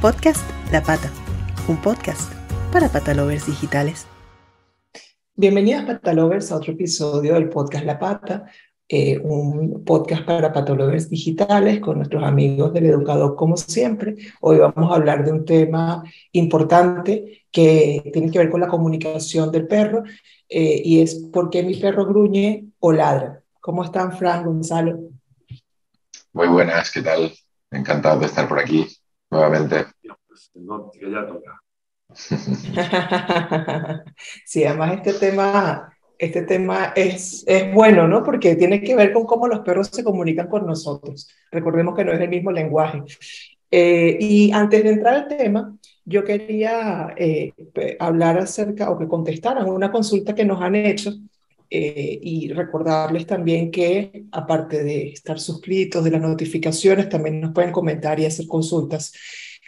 Podcast La Pata, un podcast para patalovers digitales. Bienvenidas patalovers a otro episodio del podcast La Pata, eh, un podcast para patalovers digitales con nuestros amigos del educador como siempre. Hoy vamos a hablar de un tema importante que tiene que ver con la comunicación del perro eh, y es por qué mi perro gruñe o ladra. ¿Cómo están, Fran, Gonzalo? Muy buenas, ¿qué tal? Encantado de estar por aquí nuevamente. que ya toca. sí, además este tema, este tema es, es bueno, ¿no? Porque tiene que ver con cómo los perros se comunican con nosotros. Recordemos que no es el mismo lenguaje. Eh, y antes de entrar al tema, yo quería eh, hablar acerca o que contestaran una consulta que nos han hecho eh, y recordarles también que aparte de estar suscritos de las notificaciones, también nos pueden comentar y hacer consultas.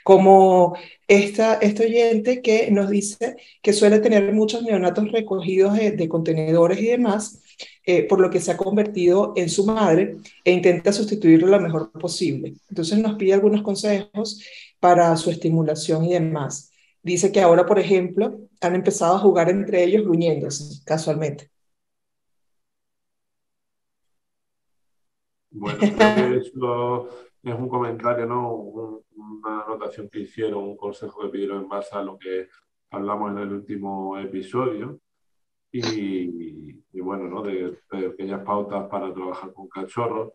Como esta, este oyente que nos dice que suele tener muchos neonatos recogidos de, contenedores y demás, eh, por lo que se ha convertido en su madre e intenta sustituirlo lo mejor posible. Entonces nos pide algunos consejos para su estimulación y demás. Dice que ahora, por ejemplo, han empezado a jugar entre ellos gruñéndose, casualmente. Bueno, eso es un comentario, ¿no? una anotación que hicieron, un consejo que pidieron en base a lo que hablamos en el último episodio. Y, bueno, ¿no? De, pequeñas pautas para trabajar con cachorros.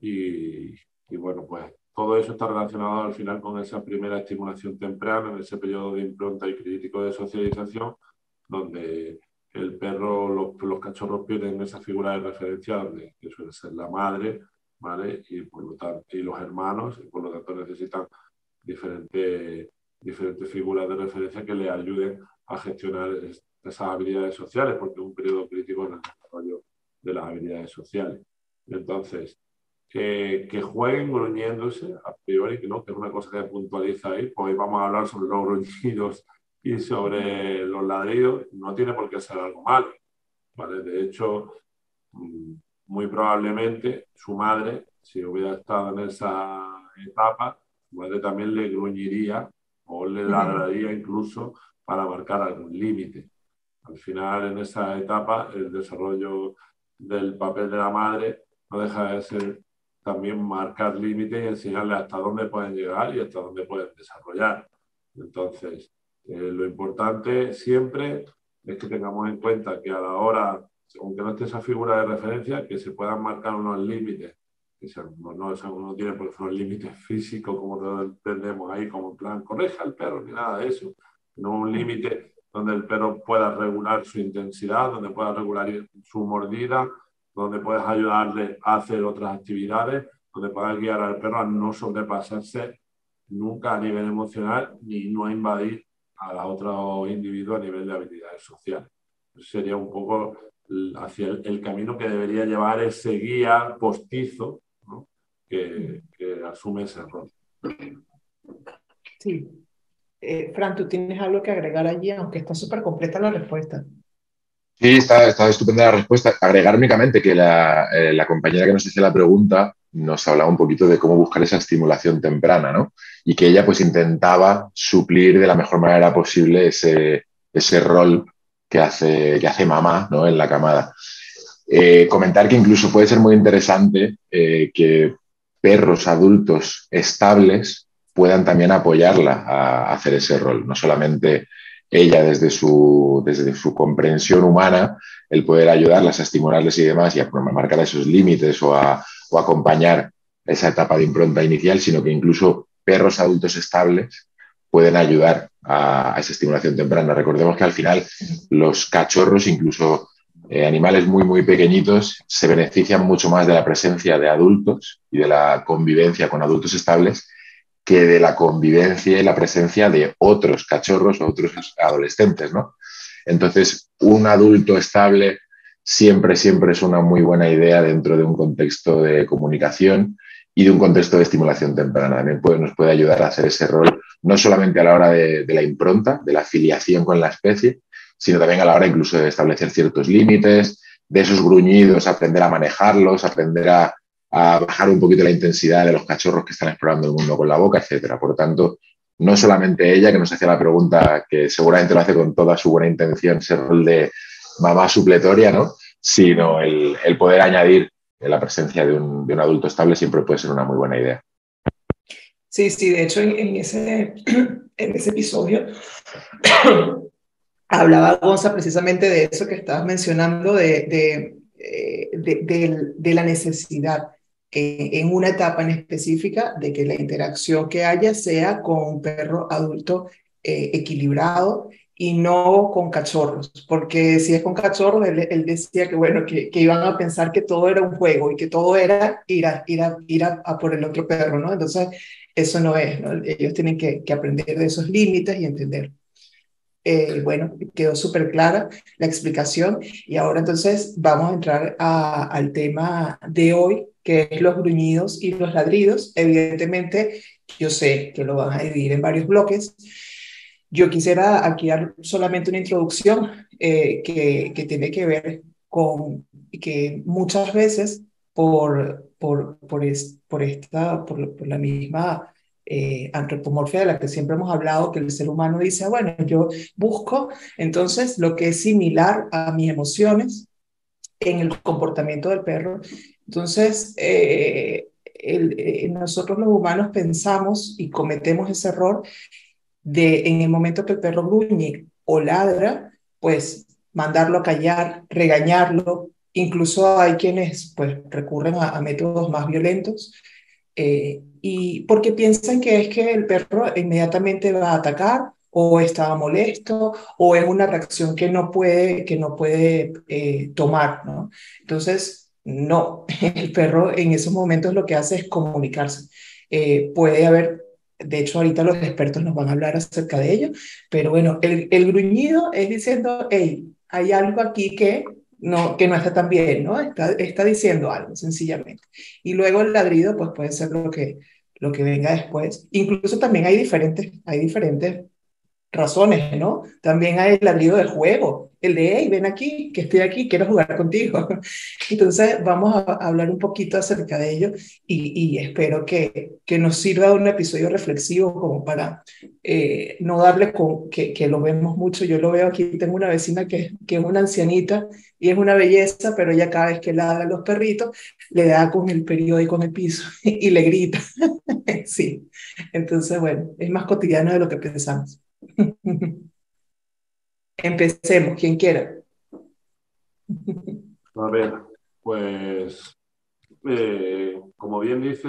Y, y, bueno, pues todo eso está relacionado al final con esa primera estimulación temprana, en ese periodo de impronta y crítico de socialización, donde el perro, los, los cachorros pierden esa figura de referencia, que suele ser la madre, ¿vale? Y, por lo tanto, y los hermanos, y por lo tanto necesitan diferentes, diferentes figuras de referencia que le ayuden a gestionar esas habilidades sociales, porque es un periodo crítico en el desarrollo de las habilidades sociales. Entonces, que, que, jueguen gruñéndose a priori, ¿no? que es una cosa que puntualiza ahí, pues hoy vamos a hablar sobre los gruñidos y sobre los ladridos, no tiene por qué ser algo malo. ¿vale? De hecho, mm, muy probablemente su madre, si hubiera estado en esa etapa, su madre también le gruñiría o le ladraría incluso para marcar algún límite. Al final, en esa etapa, el desarrollo del papel de la madre no deja de ser también marcar límites y enseñarle hasta dónde pueden llegar y hasta dónde pueden desarrollar. Entonces, eh, lo importante siempre es que tengamos en cuenta que a la hora aunque no esté esa figura de referencia, que se puedan marcar unos límites, que no, no, tiene por ejemplo límites físicos como entendemos ahí, como en plan, correja al perro, ni nada de eso, no un límite donde el perro pueda regular su intensidad, donde pueda regular su mordida, donde puedas ayudarle a hacer otras actividades, donde puedas guiar al perro a no sobrepasarse nunca a nivel emocional ni no invadir a otro individuo a nivel de habilidades sociales. sería un poco hacia el, camino que debería llevar ese guía postizo que, asume ese rol. Sí. Eh, Fran, tú tienes algo que agregar allí, aunque está súper completa la respuesta. Sí, está, está, estupenda la respuesta. Agregar únicamente que la, eh, la, compañera que nos hizo la pregunta nos hablaba un poquito de cómo buscar esa estimulación temprana, ¿no? Y que ella pues intentaba suplir de la mejor manera posible ese, ese rol que hace, que hace mamá ¿no? en la camada. Eh, comentar que incluso puede ser muy interesante eh, que perros adultos estables puedan también apoyarla a hacer ese rol, no solamente ella desde su, desde su comprensión humana, el poder ayudarlas a estimularles y demás y a marcar esos límites o a, o acompañar esa etapa de impronta inicial, sino que incluso perros adultos estables pueden ayudar a, esa estimulación temprana. Recordemos que al final los cachorros, incluso eh, animales muy, muy pequeñitos, se benefician mucho más de la presencia de adultos y de la convivencia con adultos estables que de la convivencia y la presencia de otros cachorros o otros adolescentes, ¿no? Entonces, un adulto estable siempre, siempre es una muy buena idea dentro de un contexto de comunicación y de un contexto de estimulación temprana. También nos puede ayudar a hacer ese rol no solamente a la hora de, la impronta, de la afiliación con la especie, sino también a la hora incluso de establecer ciertos límites, de esos gruñidos, aprender a manejarlos, aprender a, bajar un poquito la intensidad de los cachorros que están explorando el mundo con la boca, etc. Por tanto, no solamente ella que nos hacía la pregunta, que seguramente lo hace con toda su buena intención, ser rol de mamá supletoria, ¿no? sino el, poder añadir la presencia de un, de un, adulto estable siempre puede ser una muy buena idea. Sí, sí, de hecho en, ese, en ese episodio hablaba Gonza precisamente de eso que estabas mencionando, de, de, eh, de la necesidad en una etapa en específica de que la interacción que haya sea con un perro adulto eh, equilibrado y no con cachorros, porque si es con cachorros, él, decía que bueno, que, que, iban a pensar que todo era un juego y que todo era ir a, ir a, a, por el otro perro, ¿no? Entonces, eso no es, ¿no? Ellos tienen que, que aprender de esos límites y entender. Eh, bueno, quedó súper clara la explicación y ahora entonces vamos a entrar al tema de hoy, que es los gruñidos y los ladridos. Evidentemente, yo sé que lo van a dividir en varios bloques. Yo quisiera aquí dar solamente una introducción eh, que, tiene que ver con que muchas veces por, por, por, por esta, por, la misma eh, antropomorfia de la que siempre hemos hablado, que el ser humano dice, bueno, yo busco entonces lo que es similar a mis emociones en el comportamiento del perro. Entonces, eh, eh, nosotros los humanos pensamos y cometemos ese error de en el momento que el perro gruñe o ladra, pues mandarlo a callar, regañarlo. Incluso hay quienes pues recurren a, métodos más violentos eh, y porque piensan que es que el perro inmediatamente va a atacar o está molesto o es una reacción que no puede, que no puede eh, tomar, ¿no? Entonces, no, el perro en esos momentos lo que hace es comunicarse. Eh, puede haber, de hecho ahorita los expertos nos van a hablar acerca de ello, pero bueno, el, el gruñido es diciendo, hey, hay algo aquí que no, que no está tan bien, ¿no? Está, está diciendo algo, sencillamente. Y luego el ladrido, pues puede ser lo que, lo que venga después. Incluso también hay diferentes, hay diferentes razones, ¿no? También hay el ladrido del juego, el de, hey, ven aquí, que estoy aquí, quiero jugar contigo. Entonces, vamos a hablar un poquito acerca de ello y, y espero que, que nos sirva un episodio reflexivo como para eh, no darle con, que, que lo vemos mucho. Yo lo veo aquí, tengo una vecina que, que es una ancianita y es una belleza, pero ella cada vez que ladra a los perritos, le da con el periódico en el piso y le grita. sí, entonces, bueno, es más cotidiano de lo que pensamos. Empecemos, quien quiera. A ver, pues, eh, como bien dice,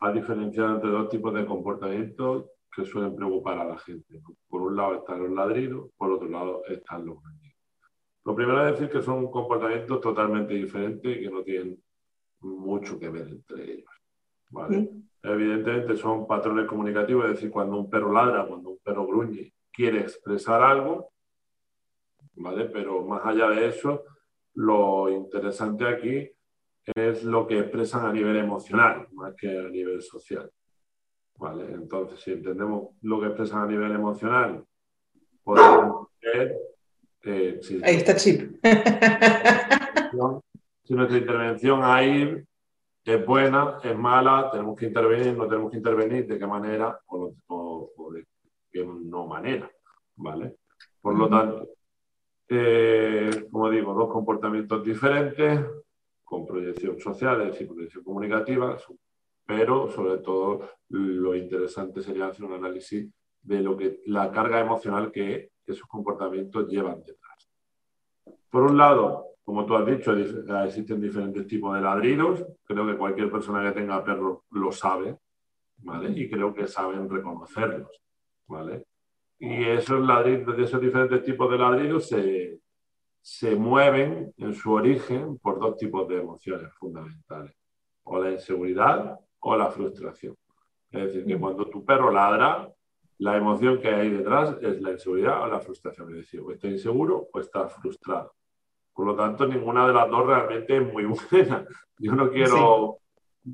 hay diferenciar entre dos tipos de comportamientos que suelen preocupar a la gente. Por un lado están los ladridos, por otro lado están los gruñidos. Lo primero es decir que son comportamientos totalmente diferentes y que no tienen mucho que ver entre ellos. ¿vale? Evidentemente son patrones comunicativos, es decir, cuando un perro ladra, cuando un perro gruñe, quiere expresar algo, ¿vale? Pero más allá de eso, lo interesante aquí es lo que expresan a nivel emocional, más que a nivel social. ¿Vale? Entonces, si entendemos lo que expresan a nivel emocional, podemos ver... Eh, Ahí está chip. si nuestra intervención ahí es buena, es mala, tenemos que intervenir, no tenemos que intervenir, de qué manera o, de qué no manera, ¿vale? Por lo tanto, eh, como digo, dos comportamientos diferentes, con proyección social, y proyección comunicativa, pero sobre todo lo interesante sería hacer un análisis de lo que la carga emocional que esos comportamientos llevan detrás. Por un lado, como tú has dicho, existen diferentes tipos de ladridos. Creo que cualquier persona que tenga perros lo sabe, ¿vale? Y creo que saben reconocerlos, ¿vale? Y esos ladridos, de esos diferentes tipos de ladridos se, se mueven en su origen por dos tipos de emociones fundamentales, o la inseguridad o la frustración. Es decir, que cuando tu perro ladra, la emoción que hay detrás es la inseguridad o la frustración. Es decir, o está inseguro o está frustrado. Por lo tanto, ninguna de las dos realmente es muy buena. Yo no quiero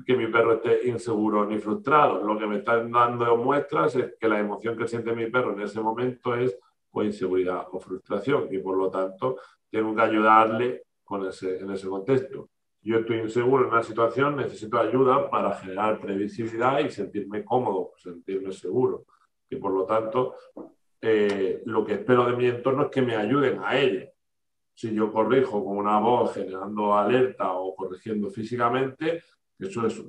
que mi perro esté inseguro ni frustrado. Lo que me están dando muestras es que la emoción que siente mi perro en ese momento es o inseguridad o frustración y por lo tanto tengo que ayudarle con ese, en ese contexto. Yo estoy inseguro en una situación, necesito ayuda para generar previsibilidad y sentirme cómodo, sentirme seguro. Y por lo tanto, eh, lo que espero de mi entorno es que me ayuden a ello. Si yo corrijo con una voz generando alerta o corrigiendo físicamente, eso es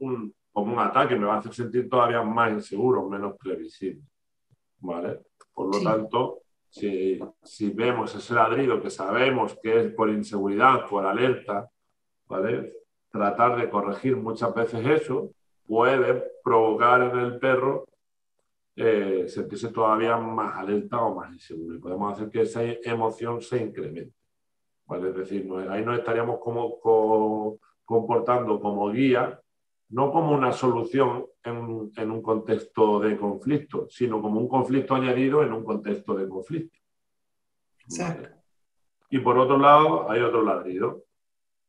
un, como un ataque, me va a hacer sentir todavía más inseguro, menos previsible. ¿Vale? Por lo tanto, si, si, vemos ese ladrido que sabemos que es por inseguridad, por alerta, ¿vale? Tratar de corregir muchas veces eso puede provocar en el perro eh, sentirse todavía más alerta o más inseguro y podemos hacer que esa emoción se incremente. ¿vale? Es decir, ahí nos estaríamos como, comportando como guía, no como una solución en, en, un contexto de conflicto, sino como un conflicto añadido en un contexto de conflicto. Y por otro lado, hay otro ladrido,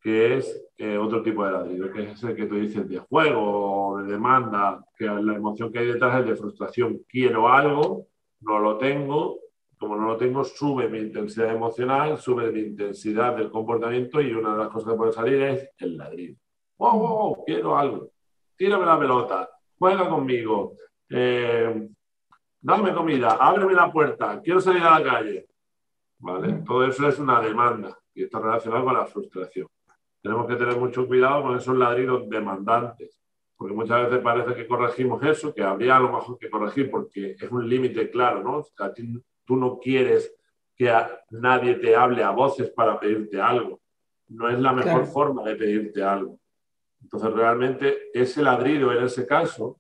que es eh, otro tipo de ladrido, que es el que tú dices de juego de demanda, que la emoción que hay detrás es de frustración. Quiero algo, no lo tengo, como no lo tengo, sube mi intensidad emocional, sube mi intensidad del comportamiento y una de las cosas que puede salir es el ladrido. ¡Wow, wow, wow! Quiero algo. Tírame la pelota, juega conmigo, eh, dame comida, ábreme la puerta, quiero salir a la calle. ¿Vale? Todo eso es una demanda y está relacionado con la frustración tenemos que tener mucho cuidado con esos ladridos demandantes, porque muchas veces parece que corregimos eso, que habría a lo mejor que corregir porque es un límite claro, ¿no? tú no quieres que nadie te hable a voces para pedirte algo. No es la mejor forma de pedirte algo. Entonces, realmente, ese ladrido en ese caso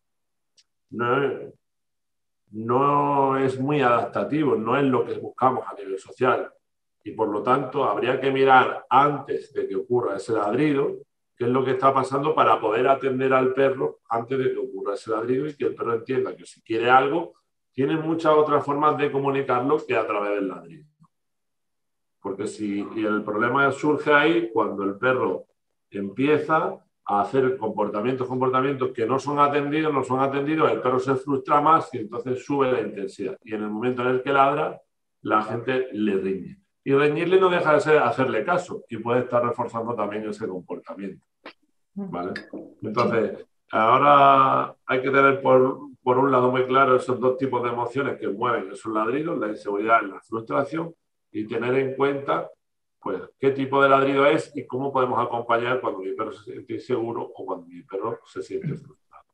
no no es muy adaptativo, no es lo que buscamos a nivel social y por lo tanto habría que mirar antes de que ocurra ese ladrido qué es lo que está pasando para poder atender al perro antes de que ocurra ese ladrido y que el perro entienda que si quiere algo, tiene muchas otras formas de comunicarlo que a través del ladrido. Porque si el problema surge ahí cuando el perro empieza a hacer comportamientos, comportamientos que no son atendidos, no son atendidos, el perro se frustra más y entonces sube la intensidad. Y en el momento en el que ladra, la gente le riñe. Y reñirle no deja de ser hacerle caso y puede estar reforzando también ese comportamiento. ¿vale? Entonces, ahora hay que tener por, por un lado muy claro esos dos tipos de emociones que mueven esos ladridos, la inseguridad y la frustración, y tener en cuenta pues, qué tipo de ladrido es y cómo podemos acompañar cuando mi perro se siente inseguro o cuando mi perro se siente frustrado.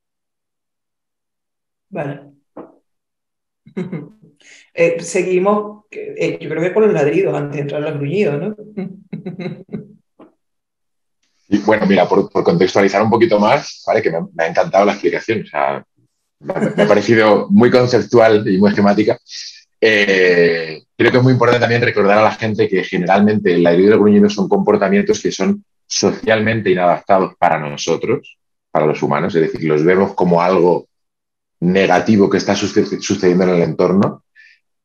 Vale. Eh, seguimos, eh, yo creo que con los ladridos antes de entrar al gruñido, ¿no? Y bueno, mira, por, contextualizar un poquito más, ¿vale? que me, ha encantado la explicación, o sea, me, ha parecido muy conceptual y muy esquemática. Eh, creo que es muy importante también recordar a la gente que generalmente el ladrido y el gruñido son comportamientos que son socialmente inadaptados para nosotros, para los humanos, es decir, los vemos como algo negativo que está sucediendo en el entorno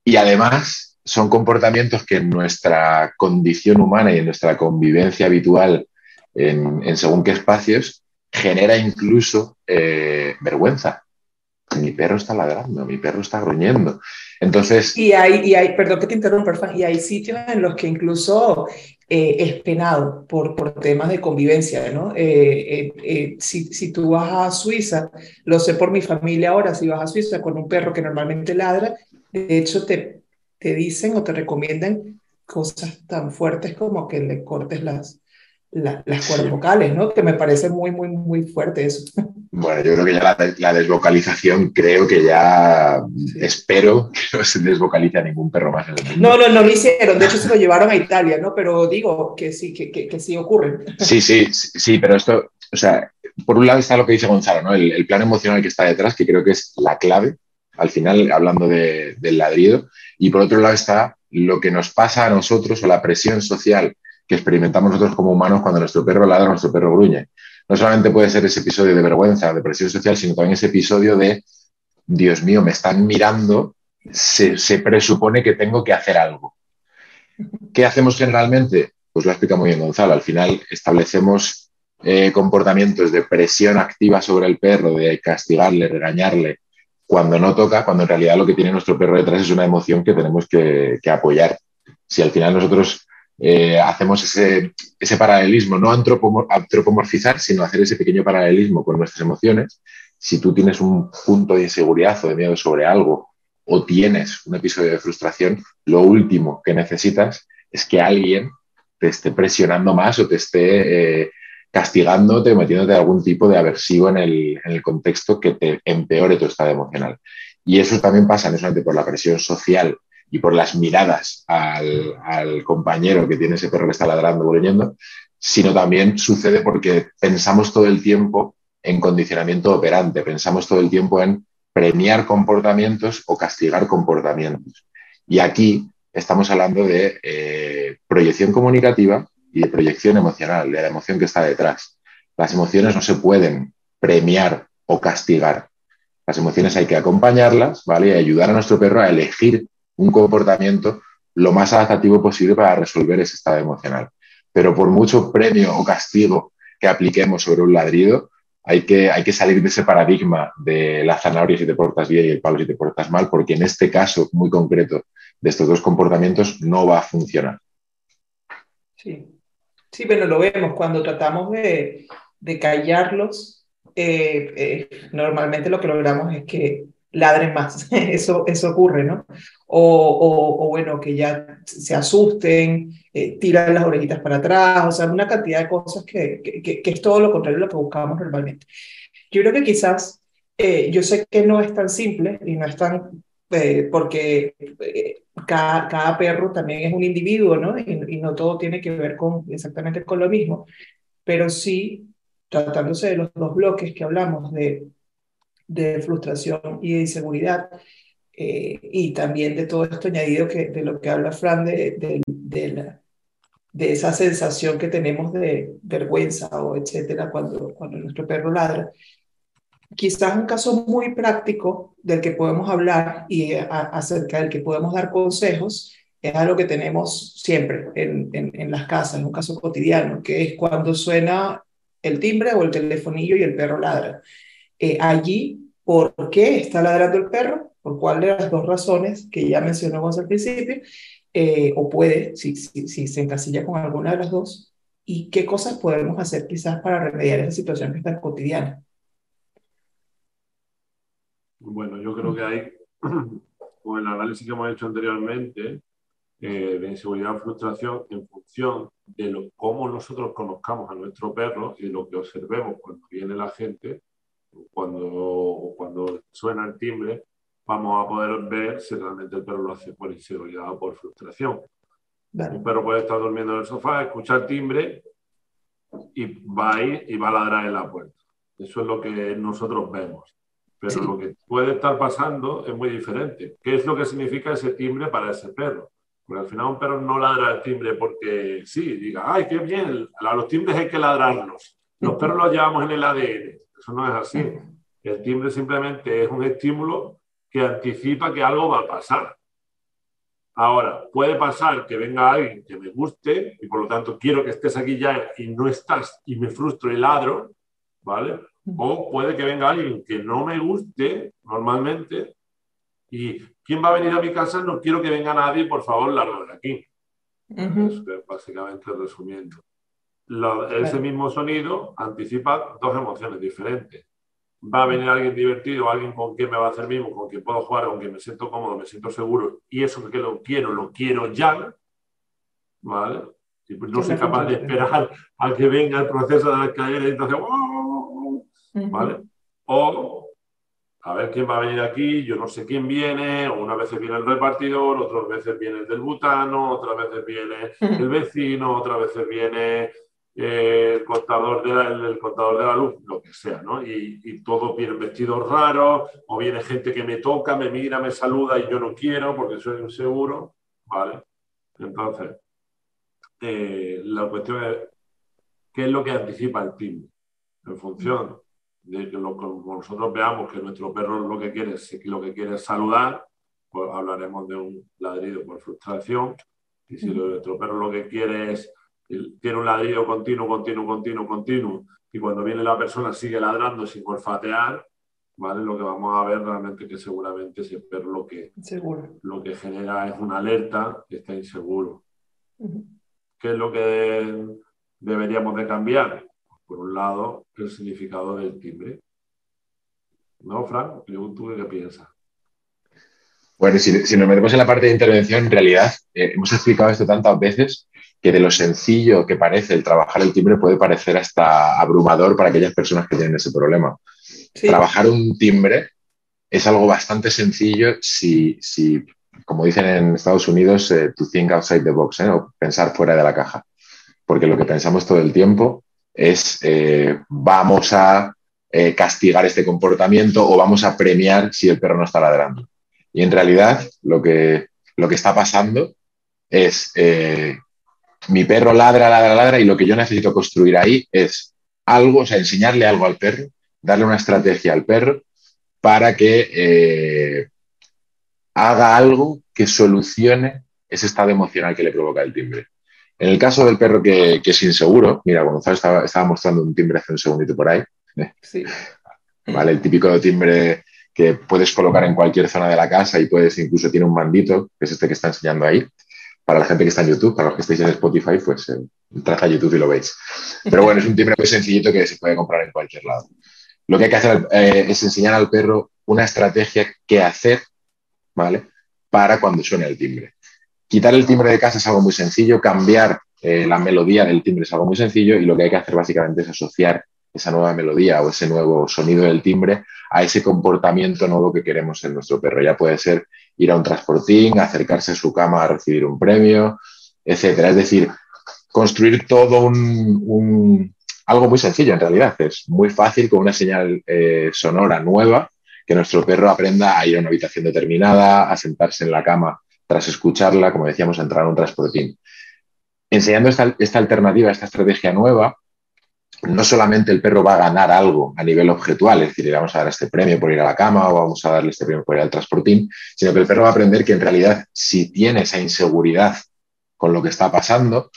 y además son comportamientos que en nuestra condición humana y en nuestra convivencia habitual en, según qué espacios genera incluso eh, vergüenza. Mi perro está ladrando, mi perro está gruñendo. Entonces. Y hay, perdón que te interrumpa, y hay sitios en los que incluso eh, es penado por, por temas de convivencia, ¿no? Eh, eh, si, si tú vas a Suiza, lo sé por mi familia ahora, si vas a Suiza con un perro que normalmente ladra, de hecho te, te dicen o te recomiendan cosas tan fuertes como que le cortes las, las cuerdas vocales, ¿no? Que me parece muy, muy, muy fuerte eso. Bueno, yo creo que ya la, desvocalización, creo que ya espero que no se desvocalice a ningún perro más en el mundo. No, no, no lo hicieron. De hecho, se lo llevaron a Italia, ¿no? Pero digo que sí, que, que, sí ocurre. Sí, sí, sí, pero esto, o sea, por un lado está lo que dice Gonzalo, ¿no? El, plan emocional que está detrás, que creo que es la clave, al final, hablando del ladrido. Y por otro lado está lo que nos pasa a nosotros o la presión social que experimentamos nosotros como humanos cuando nuestro perro ladra, nuestro perro gruñe. No solamente puede ser ese episodio de vergüenza, de presión social, sino también ese episodio de, Dios mío, me están mirando, se, presupone que tengo que hacer algo. ¿Qué hacemos generalmente? Pues lo explica muy bien Gonzalo. Al final establecemos eh, comportamientos de presión activa sobre el perro, de castigarle, regañarle, cuando no toca, cuando en realidad lo que tiene nuestro perro detrás es una emoción que tenemos que, que apoyar. Si al final nosotros eh, hacemos ese, ese, paralelismo, no antropomorfizar, sino hacer ese pequeño paralelismo con nuestras emociones, si tú tienes un punto de inseguridad o de miedo sobre algo o tienes un episodio de frustración, lo último que necesitas es que alguien te esté presionando más o te esté eh, castigándote o metiéndote algún tipo de aversivo en el, contexto que te empeore tu estado emocional. Y eso también pasa no solamente por la presión social y por las miradas al, compañero que tiene ese perro que está ladrando o gruñendo, sino también sucede porque pensamos todo el tiempo en condicionamiento operante, pensamos todo el tiempo en premiar comportamientos o castigar comportamientos. Y aquí estamos hablando de eh, proyección comunicativa y de proyección emocional, de la emoción que está detrás. Las emociones no se pueden premiar o castigar. Las emociones hay que acompañarlas, ¿vale? Y ayudar a nuestro perro a elegir un comportamiento lo más adaptativo posible para resolver ese estado emocional. Pero por mucho premio o castigo que apliquemos sobre un ladrido, hay que, hay que salir de ese paradigma de la zanahoria si te portas bien y el palo si te portas mal, porque en este caso muy concreto de estos dos comportamientos no va a funcionar. Sí, sí pero lo vemos cuando tratamos de, de callarlos. Eh, eh, normalmente lo que logramos es que ladren más, eso, eso ocurre, ¿no? O, o, bueno, que ya se asusten, eh, tiran las orejitas para atrás, o sea, una cantidad de cosas que, que, que, es todo lo contrario de lo que buscamos normalmente. Yo creo que quizás, eh, yo sé que no es tan simple y no es tan, eh, porque cada, cada, perro también es un individuo, ¿no? Y, y no todo tiene que ver con exactamente con lo mismo, pero sí, tratándose de los dos bloques que hablamos de de frustración y de inseguridad. Eh, y también de todo esto añadido que, de lo que habla Fran, de, de, de, esa sensación que tenemos de vergüenza o etcétera cuando, cuando nuestro perro ladra. Quizás un caso muy práctico del que podemos hablar y acerca del que podemos dar consejos es algo que tenemos siempre en, en, en las casas, en un caso cotidiano, que es cuando suena el timbre o el telefonillo y el perro ladra. Eh, allí por qué está ladrando el perro, por cuál de las dos razones que ya mencionamos al principio, eh, o puede, si, se encasilla con alguna de las dos, y qué cosas podemos hacer quizás para remediar esa situación que está cotidiana. Bueno, yo creo que hay, con el análisis que hemos hecho anteriormente, eh, de inseguridad frustración, en función de cómo nosotros conozcamos a nuestro perro y lo que observemos cuando viene la gente, cuando, cuando suena el timbre, vamos a poder ver si realmente el perro lo hace por inseguridad o por frustración. Un perro puede estar durmiendo en el sofá, escuchar timbre y va a ir y va a ladrar en la puerta. Eso es lo que nosotros vemos. Pero lo que puede estar pasando es muy diferente. ¿Qué es lo que significa ese timbre para ese perro? Porque al final un perro no ladra el timbre porque sí, diga, ay, qué bien, a los timbres hay que ladrarlos. Los perros los llevamos en el ADN. Eso no es así. El timbre simplemente es un estímulo que anticipa que algo va a pasar. Ahora, puede pasar que venga alguien que me guste y por lo tanto quiero que estés aquí ya y no estás y me frustro y ladro, ¿vale? O puede que venga alguien que no me guste normalmente y ¿quién va a venir a mi casa? No quiero que venga nadie, por favor, largo de aquí. Eso es básicamente resumiendo ese mismo sonido anticipa dos emociones diferentes. Va a venir alguien divertido, alguien con quien me va a hacer mismo, con quien puedo jugar, con quien me siento cómodo, me siento seguro, y eso que lo quiero, lo quiero ya, ¿vale? Y pues no soy capaz de esperar a que venga el proceso de la escalera y entonces, ¿vale? O a ver quién va a venir aquí, yo no sé quién viene, o una vez viene el repartidor, otras veces viene el del butano, otras veces viene el vecino, otras veces viene eh, el, contador de la, el, contador de la luz, lo que sea, ¿no? Y, y todos vienen vestidos raros, o viene gente que me toca, me mira, me saluda y yo no quiero porque soy inseguro, ¿vale? Entonces, eh, la cuestión es, ¿qué es lo que anticipa el timbre? En función de que lo, como nosotros veamos que nuestro perro lo que quiere es, lo que quiere es saludar, pues hablaremos de un ladrido por frustración, y si nuestro perro lo que quiere es tiene un ladrido continuo, continuo, continuo, continuo, y cuando viene la persona sigue ladrando sin olfatear, ¿vale? Lo que vamos a ver realmente que seguramente ese perro lo que, lo que genera es una alerta que está inseguro. ¿Qué es lo que deberíamos de cambiar? Por un lado, el significado del timbre. ¿No, Frank? ¿Tú qué piensas? Bueno, si, nos metemos en la parte de intervención, en realidad eh, hemos explicado esto tantas veces que de lo sencillo que parece el trabajar el timbre puede parecer hasta abrumador para aquellas personas que tienen ese problema. Trabajar un timbre es algo bastante sencillo si, si como dicen en Estados Unidos, eh, to think outside the box, ¿eh? o pensar fuera de la caja. Porque lo que pensamos todo el tiempo es vamos a castigar este comportamiento o vamos a premiar si el perro no está ladrando. Y en realidad lo que, lo que está pasando es eh, mi perro ladra, ladra, ladra y lo que yo necesito construir ahí es algo, o sea, enseñarle algo al perro, darle una estrategia al perro para que eh, haga algo que solucione ese estado emocional que le provoca el timbre. En el caso del perro que, es inseguro, mira, Gonzalo estaba, estaba, mostrando un timbre hace un segundito por ahí. Sí. ¿Vale? El típico timbre que puedes colocar en cualquier zona de la casa y puedes, incluso tiene un mandito, que es este que está enseñando ahí. Para la gente que está en YouTube, para los que estéis en Spotify, pues eh, a YouTube y lo veis. Pero bueno, es un timbre muy sencillito que se puede comprar en cualquier lado. Lo que hay que hacer eh, es enseñar al perro una estrategia que hacer, ¿vale? Para cuando suene el timbre. Quitar el timbre de casa es algo muy sencillo, cambiar eh, la melodía del timbre es algo muy sencillo y lo que hay que hacer básicamente es asociar esa nueva melodía o ese nuevo sonido del timbre a ese comportamiento nuevo que queremos en nuestro perro. Ya puede ser ir a un transportín, acercarse a su cama a recibir un premio, etcétera. Es decir, construir todo un, algo muy sencillo en realidad. Es muy fácil con una señal eh, sonora nueva que nuestro perro aprenda a ir a una habitación determinada, a sentarse en la cama tras escucharla, como decíamos, a entrar a un transportín. Enseñando esta, esta alternativa, esta estrategia nueva, no solamente el perro va a ganar algo a nivel objetual, es decir, le vamos a dar este premio por ir a la cama o vamos a darle este premio por ir al transportín, sino que el perro va a aprender que en realidad si tiene esa inseguridad con lo que está pasando,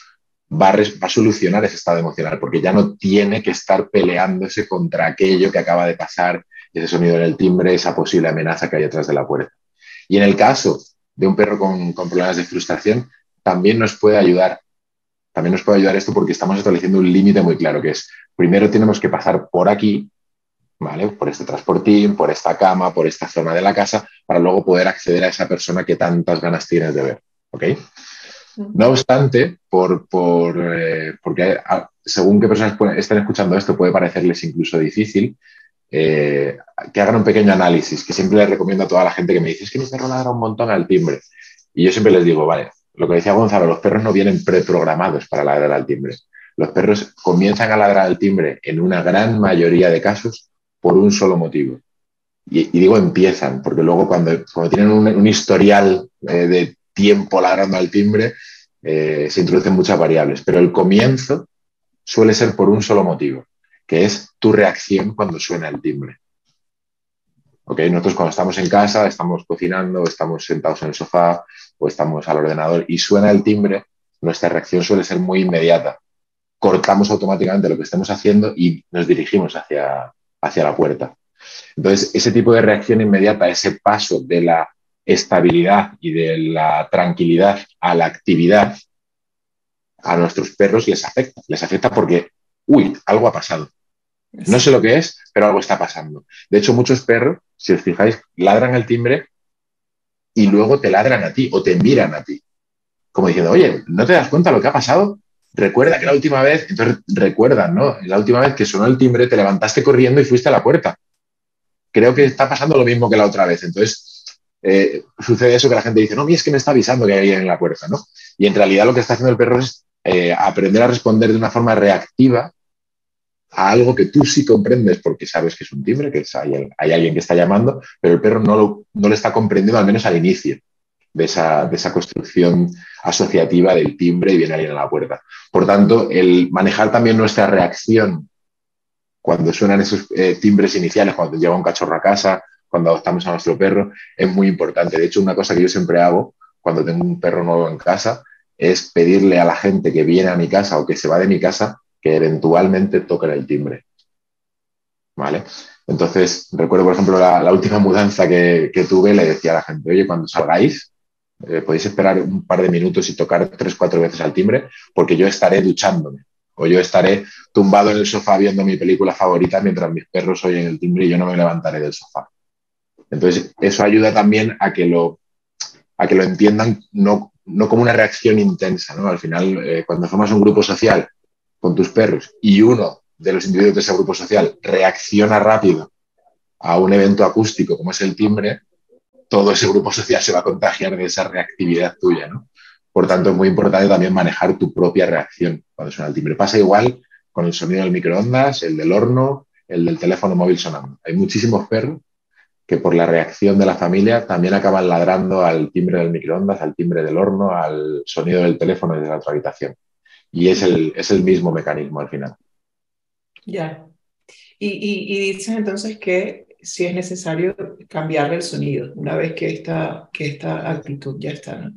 va a, solucionar ese estado emocional, porque ya no tiene que estar peleándose contra aquello que acaba de pasar, ese sonido en el timbre, esa posible amenaza que hay detrás de la puerta. Y en el caso de un perro con problemas de frustración, también nos puede ayudar también nos puede ayudar esto porque estamos estableciendo un límite muy claro, que es, primero tenemos que pasar por aquí, ¿vale? Por este transportín, por esta cama, por esta zona de la casa, para luego poder acceder a esa persona que tantas ganas tienes de ver, ¿ok? No obstante, por, por eh, porque según qué personas estén escuchando esto puede parecerles incluso difícil, eh, que hagan un pequeño análisis, que siempre les recomiendo a toda la gente que me dice, es que mi perro ladra un montón al timbre. Y yo siempre les digo, vale, lo que decía Gonzalo, los perros no vienen preprogramados para ladrar al timbre. Los perros comienzan a ladrar al timbre en una gran mayoría de casos por un solo motivo. Y, digo empiezan, porque luego cuando, tienen un, historial eh, de tiempo ladrando al timbre, eh, se introducen muchas variables. Pero el comienzo suele ser por un solo motivo, que es tu reacción cuando suena el timbre. Nosotros cuando estamos en casa, estamos cocinando, estamos sentados en el sofá o estamos al ordenador y suena el timbre, nuestra reacción suele ser muy inmediata. Cortamos automáticamente lo que estemos haciendo y nos dirigimos hacia, hacia la puerta. Entonces, ese tipo de reacción inmediata, ese paso de la estabilidad y de la tranquilidad a la actividad, a nuestros perros les afecta. Les afecta porque, uy, algo ha pasado. No sé lo que es, pero algo está pasando. De hecho, muchos perros, si os fijáis, ladran al timbre y luego te ladran a ti o te miran a ti. Como diciendo, oye, ¿no te das cuenta lo que ha pasado? Recuerda que la última vez, entonces recuerdan, ¿no? La última vez que sonó el timbre, te levantaste corriendo y fuiste a la puerta. Creo que está pasando lo mismo que la otra vez. Entonces, eh, sucede eso que la gente dice, no, es que me está avisando que hay alguien en la puerta, ¿no? Y en realidad lo que está haciendo el perro es eh, aprender a responder de una forma reactiva a algo que tú sí comprendes porque sabes que es un timbre, que hay, alguien que está llamando, pero el perro no lo, no está comprendiendo al menos al inicio de esa, de esa, construcción asociativa del timbre y viene alguien a la puerta. Por tanto, el manejar también nuestra reacción cuando suenan esos eh, timbres iniciales, cuando llega un cachorro a casa, cuando adoptamos a nuestro perro, es muy importante. De hecho, una cosa que yo siempre hago cuando tengo un perro nuevo en casa es pedirle a la gente que viene a mi casa o que se va de mi casa que eventualmente toquen el timbre. ¿Vale? Entonces, recuerdo, por ejemplo, la, última mudanza que, tuve, le decía a la gente, oye, cuando salgáis, eh, podéis esperar un par de minutos y tocar tres, cuatro veces al timbre, porque yo estaré duchándome. O yo estaré tumbado en el sofá viendo mi película favorita mientras mis perros oyen el timbre y yo no me levantaré del sofá. Entonces, eso ayuda también a que lo, a que lo entiendan no, no como una reacción intensa. ¿no? Al final, eh, cuando formas un grupo social con tus perros y uno de los individuos de ese grupo social reacciona rápido a un evento acústico como es el timbre, todo ese grupo social se va a contagiar de esa reactividad tuya, ¿no? Por tanto, es muy importante también manejar tu propia reacción cuando suena el timbre. Pasa igual con el sonido del microondas, el del horno, el del teléfono móvil sonando. Hay muchísimos perros que por la reacción de la familia también acaban ladrando al timbre del microondas, al timbre del horno, al sonido del teléfono desde la otra habitación. Y es el, es el mismo mecanismo al final. Ya. Y, y, y dices entonces que si es necesario cambiar el sonido una vez que esta, que esta actitud ya está. ¿no?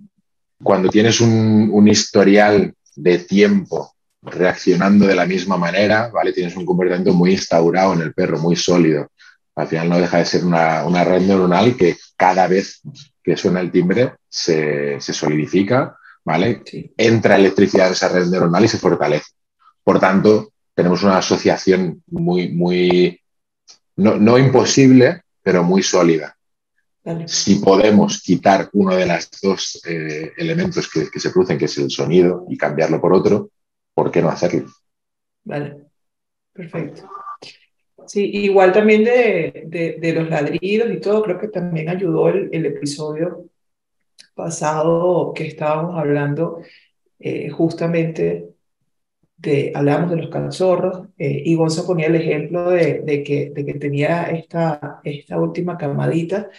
Cuando tienes un, un, historial de tiempo reaccionando de la misma manera, ¿vale? Tienes un comportamiento muy instaurado en el perro, muy sólido. Al final no deja de ser una, una red neuronal que cada vez que suena el timbre se, se solidifica, ¿vale? Sí. Entra electricidad en esa red neuronal y se fortalece. Por tanto, tenemos una asociación muy, muy no, no imposible, pero muy sólida. Vale. Si podemos quitar uno de los dos eh, elementos que, que, se producen, que es el sonido, y cambiarlo por otro, ¿por qué no hacerlo? Vale, perfecto. Sí, igual también de, de, de los ladridos y todo, creo que también ayudó el, el episodio pasado que estábamos hablando eh, justamente de, hablábamos de los cachorros, eh, y Gonza ponía el ejemplo de, de, que, de que tenía esta, esta última camadita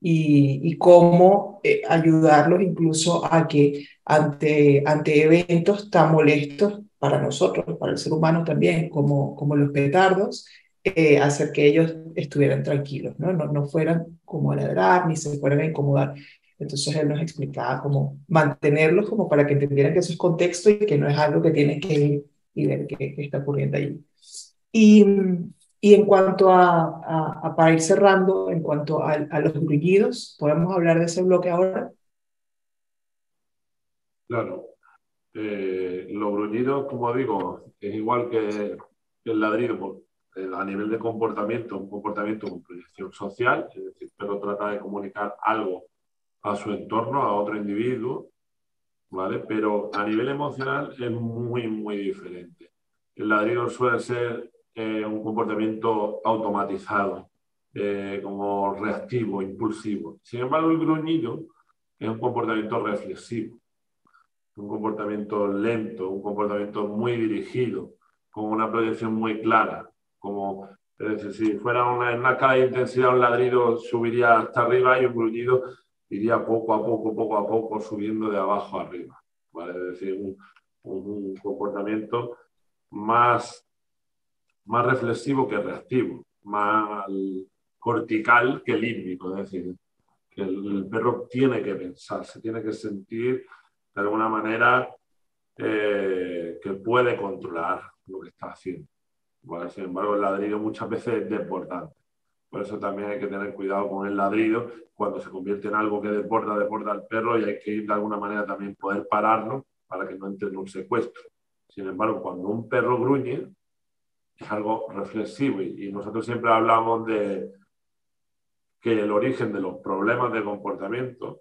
y, y cómo eh, ayudarlos incluso a que ante, ante eventos tan molestos para nosotros, para el ser humano también, como, como los petardos, eh, hacer que ellos estuvieran tranquilos, ¿no? ¿no? No fueran como a ladrar ni se fueran a incomodar. Entonces él nos explicaba cómo mantenerlos como para que entendieran que eso es contexto y que no es algo que tienen que ir y ver qué, qué está ocurriendo ahí. Y, y en cuanto a, a, a, para ir cerrando, en cuanto a, a, los gruñidos, ¿podemos hablar de ese bloque ahora? Claro. Eh, los gruñidos, como digo, es igual que, el ladrido, eh, a nivel de comportamiento, un comportamiento con proyección social, es decir, pero trata de comunicar algo a su entorno, a otro individuo, ¿vale? Pero a nivel emocional es muy, muy diferente. El ladrido suele ser eh, un comportamiento automatizado, eh, como reactivo, impulsivo. Sin embargo, el gruñido es un comportamiento reflexivo, un comportamiento lento, un comportamiento muy dirigido, con una proyección muy clara. Como, es decir, si fuera una, en una escala de intensidad, un ladrido subiría hasta arriba y un gruñido iría poco a poco, poco a poco, subiendo de abajo arriba. ¿vale? Es decir, un, comportamiento más, más reflexivo que reactivo, más cortical que límbico. Es decir, que el, perro tiene que pensar, se tiene que sentir de alguna manera eh, que puede controlar lo que está haciendo. Sin embargo, el ladrido muchas veces es desbordante. Por eso también hay que tener cuidado con el ladrido cuando se convierte en algo que desborda, desborda al perro y hay que ir de alguna manera también poder pararlo para que no entre en un secuestro. Sin embargo, cuando un perro gruñe, es algo reflexivo y, nosotros siempre hablamos de que el origen de los problemas de comportamiento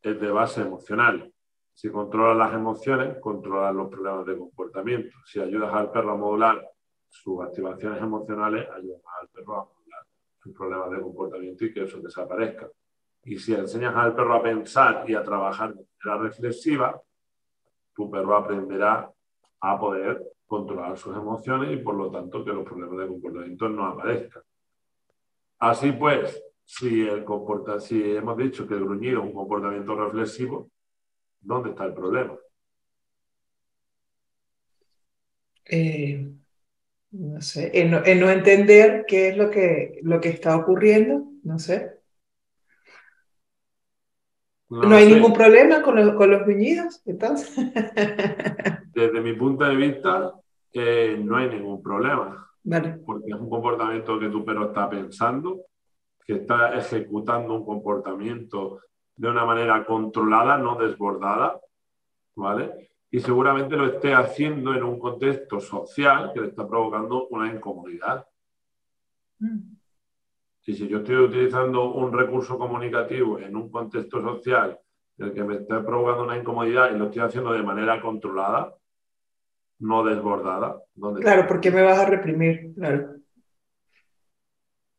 es de base emocional. Si controlas las emociones, controlas los problemas de comportamiento. Si ayudas al perro a modular sus activaciones emocionales, ayudas al perro a problemas de comportamiento y que eso desaparezca. Y si enseñas al perro a pensar y a trabajar de manera reflexiva, tu perro aprenderá a poder controlar sus emociones y por lo tanto que los problemas de comportamiento no aparezcan. Así pues, si, el comporta, si hemos dicho que el gruñido es un comportamiento reflexivo, ¿dónde está el problema? Eh, no sé, en no, en no, entender qué es lo que, lo que está ocurriendo, no sé. No, no hay sé. ningún problema con, los, con los gruñidos, entonces. Desde mi punto de vista, eh, no hay ningún problema. Vale. Porque es un comportamiento que tu perro está pensando, que está ejecutando un comportamiento de una manera controlada, no desbordada, ¿vale? Y seguramente lo esté haciendo en un contexto social que le está provocando una incomodidad. Mm. Y si yo estoy utilizando un recurso comunicativo en un contexto social el que me está provocando una incomodidad y lo estoy haciendo de manera controlada, no desbordada. claro, porque me vas a reprimir, claro.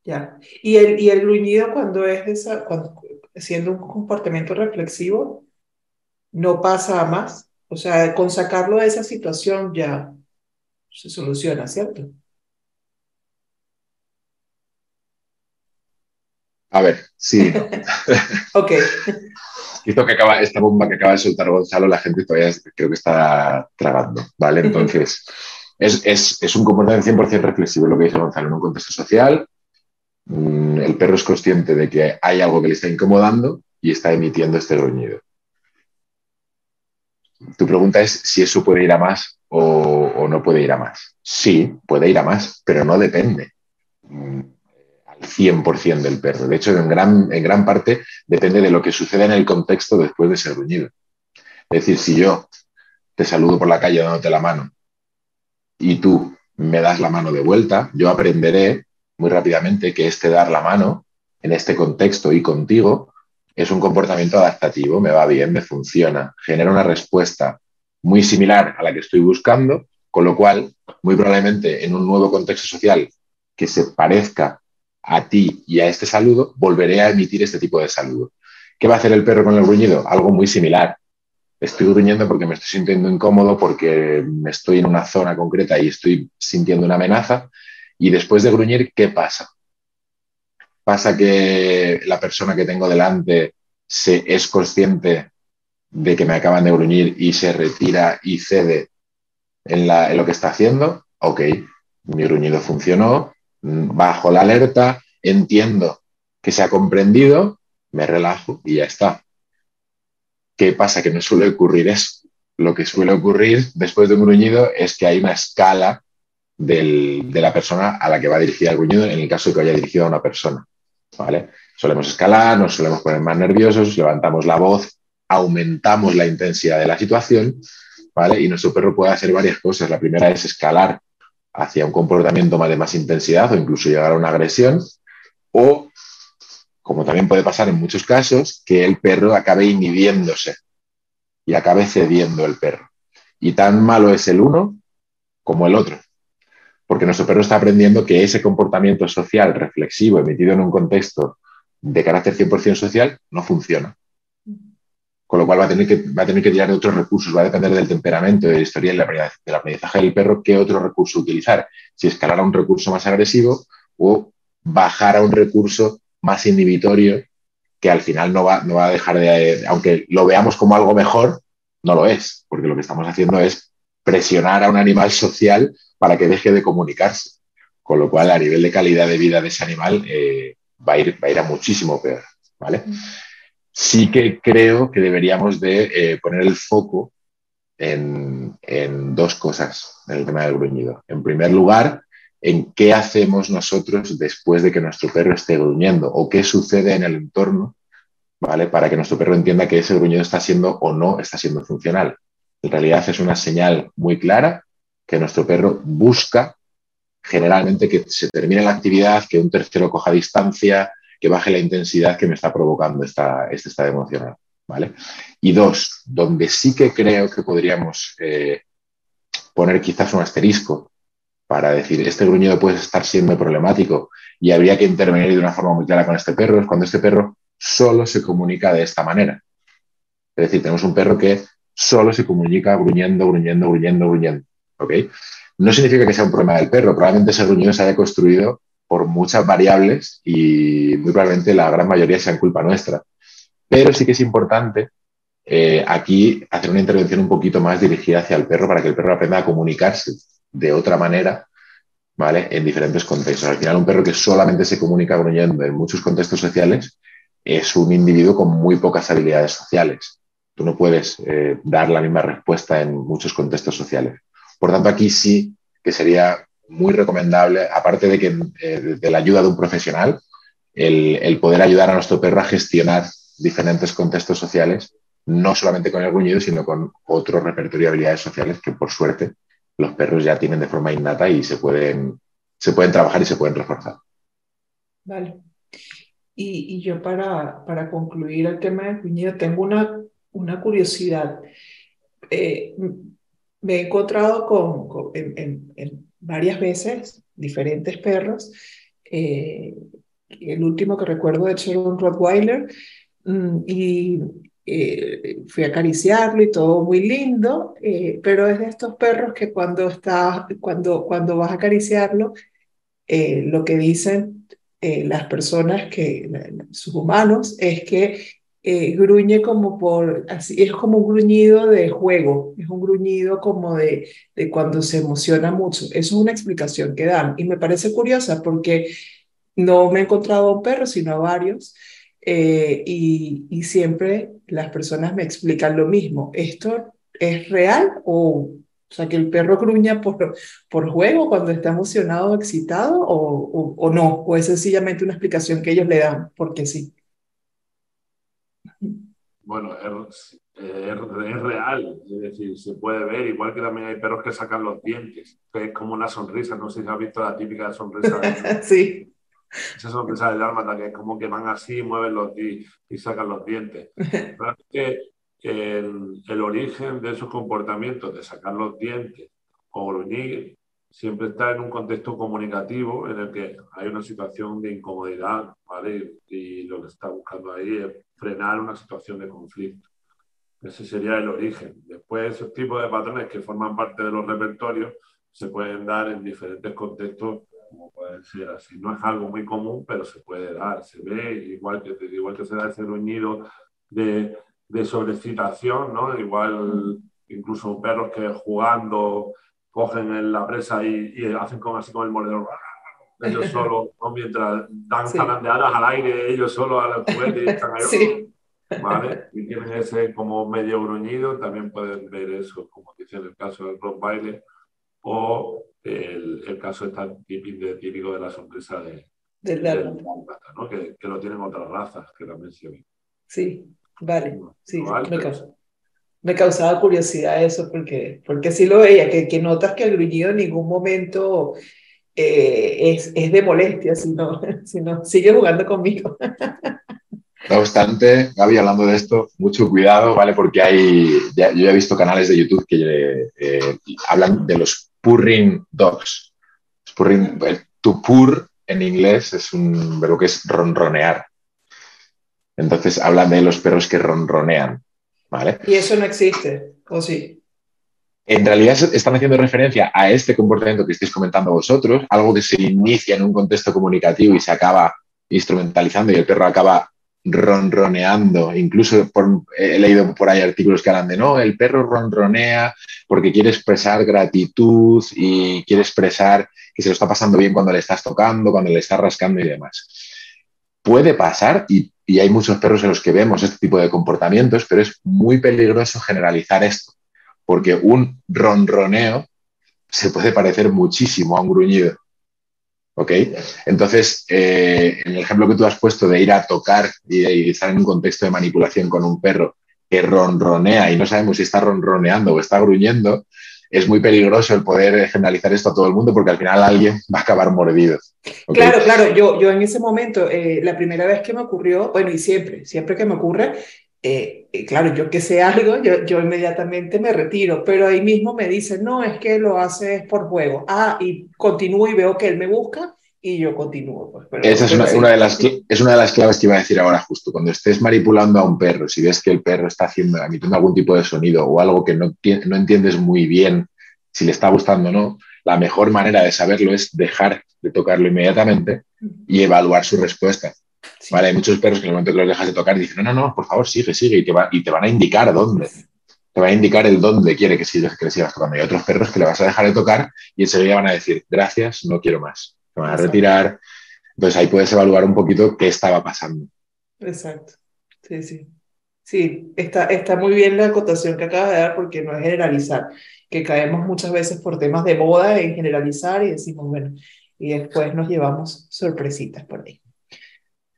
Ya. Y el, y el gruñido cuando es esa, cuando, siendo un comportamiento reflexivo, no pasa a más. O sea, con sacarlo de esa situación ya se soluciona, ¿cierto? A ver, sí. ok. Esto que acaba, esta bomba que acaba de soltar Gonzalo, la gente todavía creo que está tragando, ¿vale? Entonces, es, es, es, un comportamiento 100% reflexivo lo que dice Gonzalo en un contexto social. Mm, el perro es consciente de que hay algo que le está incomodando y está emitiendo este gruñido. Tu pregunta es si eso puede ir a más o, no puede ir a más. Sí, puede ir a más, pero no depende mm, 100% del perro. De hecho, en gran, en gran parte depende de lo que suceda en el contexto después de ese gruñido. Es decir, si yo te saludo por la calle dándote la mano y tú me das la mano de vuelta, yo aprenderé muy rápidamente que este dar la mano en este contexto y contigo es un comportamiento adaptativo, me va bien, me funciona, genera una respuesta muy similar a la que estoy buscando, con lo cual, muy probablemente en un nuevo contexto social que se parezca a ti y a este saludo, volveré a emitir este tipo de saludo. ¿Qué va a hacer el perro con el gruñido? Algo muy similar. Estoy gruñendo porque me estoy sintiendo incómodo, porque me estoy en una zona concreta y estoy sintiendo una amenaza. Y después de gruñir, ¿qué pasa? Pasa que la persona que tengo delante se, es consciente de que me acaban de gruñir y se retira y cede en, lo que está haciendo. Ok, mi gruñido funcionó, bajo la alerta, entiendo que se ha comprendido, me relajo y ya está. ¿Qué pasa? Que no suele ocurrir eso. Lo que suele ocurrir después de un gruñido es que hay una escala de la persona a la que va dirigida el gruñido, en el caso de que vaya dirigido a una persona. ¿Vale? Solemos escalar, nos solemos poner más nerviosos, levantamos la voz, aumentamos la intensidad de la situación, ¿vale? Y nuestro perro puede hacer varias cosas. La primera es escalar hacia un comportamiento más de más intensidad o incluso llegar a una agresión, o, como también puede pasar en muchos casos, que el perro acabe inhibiéndose y acabe cediendo el perro. Y tan malo es el uno como el otro, porque nuestro perro está aprendiendo que ese comportamiento social reflexivo emitido en un contexto de carácter 100% social no funciona con lo cual va a tener que, va a tener que tirar de otros recursos, va a depender del temperamento, de la historia y del aprendizaje del perro, qué otro recurso utilizar. Si escalar a un recurso más agresivo o bajar a un recurso más inhibitorio que al final no va, no va a dejar de, aunque lo veamos como algo mejor, no lo es, porque lo que estamos haciendo es presionar a un animal social para que deje de comunicarse. Con lo cual, a nivel de calidad de vida de ese animal, eh, va, a ir, va a ir a muchísimo peor. ¿vale? sí que creo que deberíamos de eh, poner el foco en, dos cosas en el tema del gruñido. En primer lugar, en qué hacemos nosotros después de que nuestro perro esté gruñendo o qué sucede en el entorno, ¿vale? Para que nuestro perro entienda que ese gruñido está siendo o no está siendo funcional. En realidad es una señal muy clara que nuestro perro busca generalmente que se termine la actividad, que un tercero coja distancia, que baje la intensidad que me está provocando esta, este estado emocional. ¿vale? Y dos, donde sí que creo que podríamos eh, poner quizás un asterisco para decir, este gruñido puede estar siendo problemático y habría que intervenir de una forma muy clara con este perro, es cuando este perro solo se comunica de esta manera. Es decir, tenemos un perro que solo se comunica gruñendo, gruñendo, gruñendo, gruñendo. ¿ok? No significa que sea un problema del perro, probablemente ese gruñido se haya construido por muchas variables y muy probablemente la gran mayoría sean culpa nuestra. Pero sí que es importante eh, aquí hacer una intervención un poquito más dirigida hacia el perro para que el perro aprenda a comunicarse de otra manera ¿vale? en diferentes contextos. Al final, un perro que solamente se comunica gruñendo en muchos contextos sociales es un individuo con muy pocas habilidades sociales. Tú no puedes eh, dar la misma respuesta en muchos contextos sociales. Por tanto, aquí sí que sería muy recomendable, aparte de, que, eh, de la ayuda de un profesional, el, poder ayudar a nuestro perro a gestionar diferentes contextos sociales no solamente con el gruñido, sino con otro repertorio de habilidades sociales que por suerte los perros ya tienen de forma innata y se pueden, se pueden trabajar y se pueden reforzar. Vale. Y, yo para, para concluir el tema del gruñido tengo una, una curiosidad. Eh, me he encontrado con, varias veces diferentes perros. Eh, el último que recuerdo de hecho era un Rottweiler mm, y eh, fui a acariciarlo y todo muy lindo, pero es de estos perros que cuando, está, cuando, cuando vas a acariciarlo, lo que dicen las personas, que sus humanos, es que eh, gruñe como por, así, es como un gruñido de juego, es un gruñido como de, de cuando se emociona mucho. Eso es una explicación que dan y me parece curiosa porque no me he encontrado a un perro, sino a varios. Eh, y, y, siempre las personas me explican lo mismo. ¿Esto es real o, o sea, que el perro gruña por, por juego cuando está emocionado o excitado o, o, o no? ¿O es sencillamente una explicación que ellos le dan porque sí? Bueno, es, real, es decir, se puede ver, igual que también hay perros que sacan los dientes, que es como una sonrisa, no sé si has visto la típica sonrisa. sí. Esa sonrisa del alma, que es como que van así, mueven los y, y sacan los dientes. Pero es que el, el, origen de esos comportamientos, de sacar los dientes o gruñir, siempre está en un contexto comunicativo en el que hay una situación de incomodidad, ¿vale? Y lo que está buscando ahí es frenar una situación de conflicto. Ese sería el origen. Después, esos tipos de patrones que forman parte de los repertorios se pueden dar en diferentes contextos, como pueden ser así. No es algo muy común, pero se puede dar. Se ve, igual que, igual que se da ese gruñido de, de sobrecitación, ¿no? Igual, incluso perros que jugando cogen en la presa y, hacen como así con el mordedor. Ellos solo, mientras dan sí. zarandeadas al aire, ellos solo al juguete y están ahí. Sí. ¿Vale? Y tienen ese como medio gruñido, también pueden ver eso, como dice en el caso del rock baile, o el, el caso está típico de la sonrisa de, del de, ¿no? que, que, lo tienen otras razas que también se ven. Sí, vale, sí, ¿Vale? me causa me causaba curiosidad eso, porque, porque sí lo veía, que, notas que el gruñido en ningún momento eh, es, es, de molestia, sino, sino sigue jugando conmigo. No obstante, Gaby, hablando de esto, mucho cuidado, ¿vale? Porque hay, ya, yo he visto canales de YouTube que eh, hablan de los purring dogs. Purring, to purr en inglés es un verbo que es ronronear. Entonces hablan de los perros que ronronean. Y eso no existe, ¿o sí? En realidad están haciendo referencia a este comportamiento que estáis comentando vosotros, algo que se inicia en un contexto comunicativo y se acaba instrumentalizando y el perro acaba ronroneando. Incluso he leído por ahí artículos que hablan de no, el perro ronronea porque quiere expresar gratitud y quiere expresar que se lo está pasando bien cuando le estás tocando, cuando le estás rascando y demás. Puede pasar y y hay muchos perros en los que vemos este tipo de comportamientos, pero es muy peligroso generalizar esto, porque un ronroneo se puede parecer muchísimo a un gruñido. ¿Ok? Entonces, eh, en el ejemplo que tú has puesto de ir a tocar y, y estar en un contexto de manipulación con un perro que ronronea y no sabemos si está ronroneando o está gruñendo, es muy peligroso el poder generalizar esto a todo el mundo porque al final alguien va a acabar mordido. Claro, claro, yo, yo en ese momento, eh, la primera vez que me ocurrió, bueno, y siempre, siempre que me ocurre, eh, eh, claro, yo que sé algo, yo, yo inmediatamente me retiro, pero ahí mismo me dicen, no, es que lo haces por juego. Ah, y continúo y veo que él me busca y yo continúo. Pues, pero, Esa es una, una, de las, es una de las claves que iba a decir ahora justo. Cuando estés manipulando a un perro, si ves que el perro está haciendo, emitiendo algún tipo de sonido o algo que no, no entiendes muy bien si le está gustando o no, la mejor manera de saberlo es dejar de tocarlo inmediatamente y evaluar su respuesta. Sí. ¿Vale? Hay muchos perros que en el momento que los dejas de tocar dicen, no, no, no, por favor, sigue, sigue, y te, va, y te van a indicar dónde. Te va a indicar el dónde quiere que, sigas, que le sigas tocando. Y hay otros perros que le vas a dejar de tocar y enseguida van a decir, gracias, no quiero más van a retirar. Entonces ahí puedes evaluar un poquito qué estaba pasando. Exacto. Sí, sí. Sí, está, está muy bien la acotación que acabas de dar porque no es generalizar, que caemos muchas veces por temas de moda en generalizar y decimos, bueno, y después nos llevamos sorpresitas por ahí.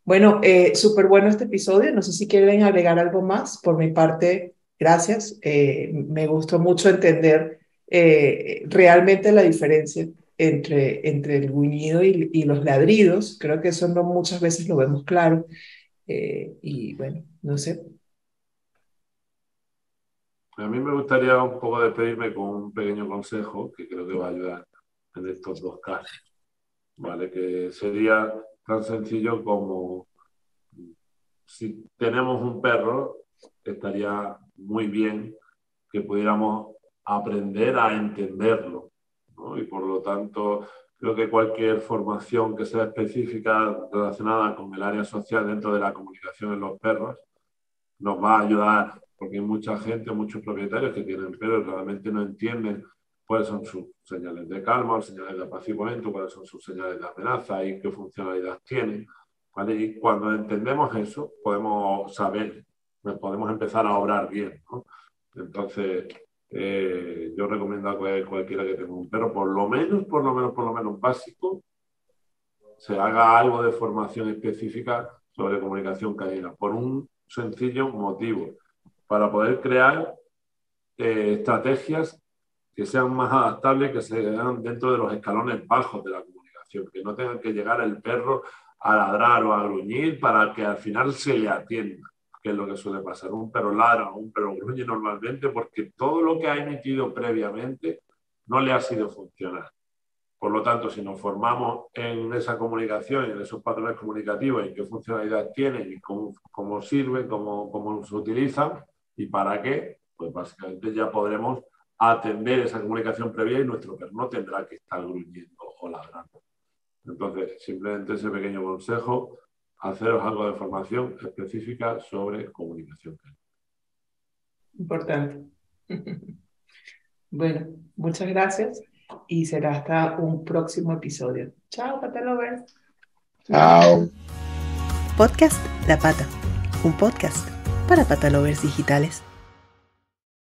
Bueno, eh, súper bueno este episodio. No sé si quieren agregar algo más. Por mi parte, gracias. Eh, me gustó mucho entender eh, realmente la diferencia entre, entre el gruñido y, los ladridos. Creo que eso no muchas veces lo vemos claro. y bueno, no sé. A mí me gustaría un poco despedirme con un pequeño consejo que creo que va a ayudar en estos dos casos. ¿Vale? Que sería tan sencillo como si tenemos un perro, estaría muy bien que pudiéramos aprender a entenderlo. Y por lo tanto, creo que cualquier formación que sea específica relacionada con el área social dentro de la comunicación de los perros nos va a ayudar, porque hay mucha gente, muchos propietarios que tienen perros realmente no entienden cuáles son sus señales de calma, señales de apaciguamiento, cuáles son sus señales de amenaza y qué funcionalidad tienen. Y cuando entendemos eso, podemos saber, podemos empezar a obrar bien. Entonces, eh, yo recomiendo a cualquiera que tenga un perro, por lo menos, por lo menos, por lo menos básico, se haga algo de formación específica sobre comunicación canina, por un sencillo motivo, para poder crear eh, estrategias que sean más adaptables, que sean dentro de los escalones bajos de la comunicación, que no tengan que llegar el perro a ladrar o a gruñir para que al final se le atienda, que es lo que suele pasar. Un perro ladra un perro gruñe normalmente porque todo lo que ha emitido previamente no le ha sido funcional. Por lo tanto, si nos formamos en esa comunicación, en esos patrones comunicativos, en qué funcionalidad tienen y cómo, cómo sirven, cómo, cómo se utilizan y para qué, pues básicamente ya podremos atender esa comunicación previa y nuestro perro no tendrá que estar gruñendo o ladrando. Entonces, simplemente ese pequeño consejo, haceros algo de formación específica sobre comunicación. Importante. bueno, muchas gracias y será hasta un próximo episodio. Chao, Patalovers. Chao. Podcast La Pata, un podcast para patalovers digitales.